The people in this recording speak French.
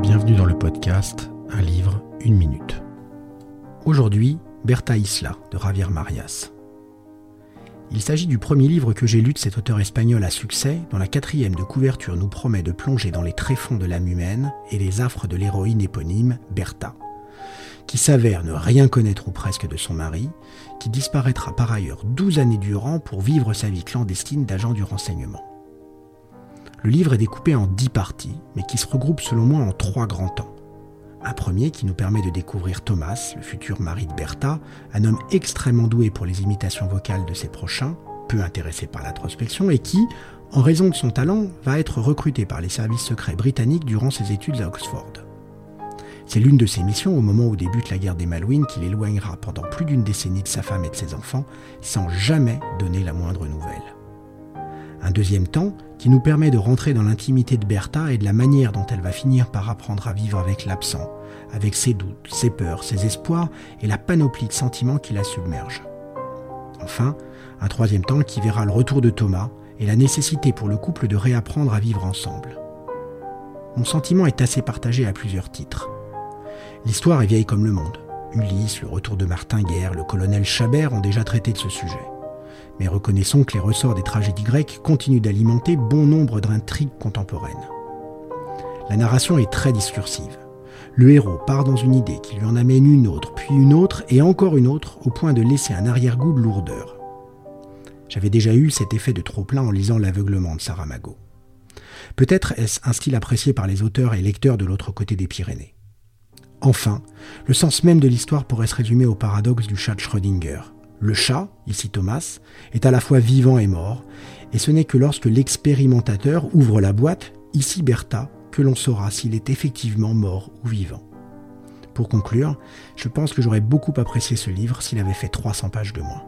bienvenue dans le podcast Un livre, une minute. Aujourd'hui, Berta Isla de Javier Marias. Il s'agit du premier livre que j'ai lu de cet auteur espagnol à succès, dont la quatrième de couverture nous promet de plonger dans les tréfonds de l'âme humaine et les affres de l'héroïne éponyme, Berta, qui s'avère ne rien connaître ou presque de son mari, qui disparaîtra par ailleurs 12 années durant pour vivre sa vie clandestine d'agent du renseignement. Le livre est découpé en dix parties, mais qui se regroupent selon moi en trois grands temps. Un premier qui nous permet de découvrir Thomas, le futur mari de Bertha, un homme extrêmement doué pour les imitations vocales de ses prochains, peu intéressé par l'introspection, et qui, en raison de son talent, va être recruté par les services secrets britanniques durant ses études à Oxford. C'est l'une de ses missions au moment où débute la guerre des Malouines qui l'éloignera pendant plus d'une décennie de sa femme et de ses enfants, sans jamais donner la moindre nouvelle. Un deuxième temps qui nous permet de rentrer dans l'intimité de Bertha et de la manière dont elle va finir par apprendre à vivre avec l'absent, avec ses doutes, ses peurs, ses espoirs et la panoplie de sentiments qui la submergent. Enfin, un troisième temps qui verra le retour de Thomas et la nécessité pour le couple de réapprendre à vivre ensemble. Mon sentiment est assez partagé à plusieurs titres. L'histoire est vieille comme le monde. Ulysse, le retour de Martin Guerre, le colonel Chabert ont déjà traité de ce sujet. Mais reconnaissons que les ressorts des tragédies grecques continuent d'alimenter bon nombre d'intrigues contemporaines. La narration est très discursive. Le héros part dans une idée qui lui en amène une autre, puis une autre et encore une autre, au point de laisser un arrière-goût de lourdeur. J'avais déjà eu cet effet de trop-plein en lisant L'aveuglement de Saramago. Peut-être est-ce un style apprécié par les auteurs et lecteurs de l'autre côté des Pyrénées. Enfin, le sens même de l'histoire pourrait se résumer au paradoxe du chat Schrödinger. Le chat, ici Thomas, est à la fois vivant et mort, et ce n'est que lorsque l'expérimentateur ouvre la boîte, ici Bertha, que l'on saura s'il est effectivement mort ou vivant. Pour conclure, je pense que j'aurais beaucoup apprécié ce livre s'il avait fait 300 pages de moins.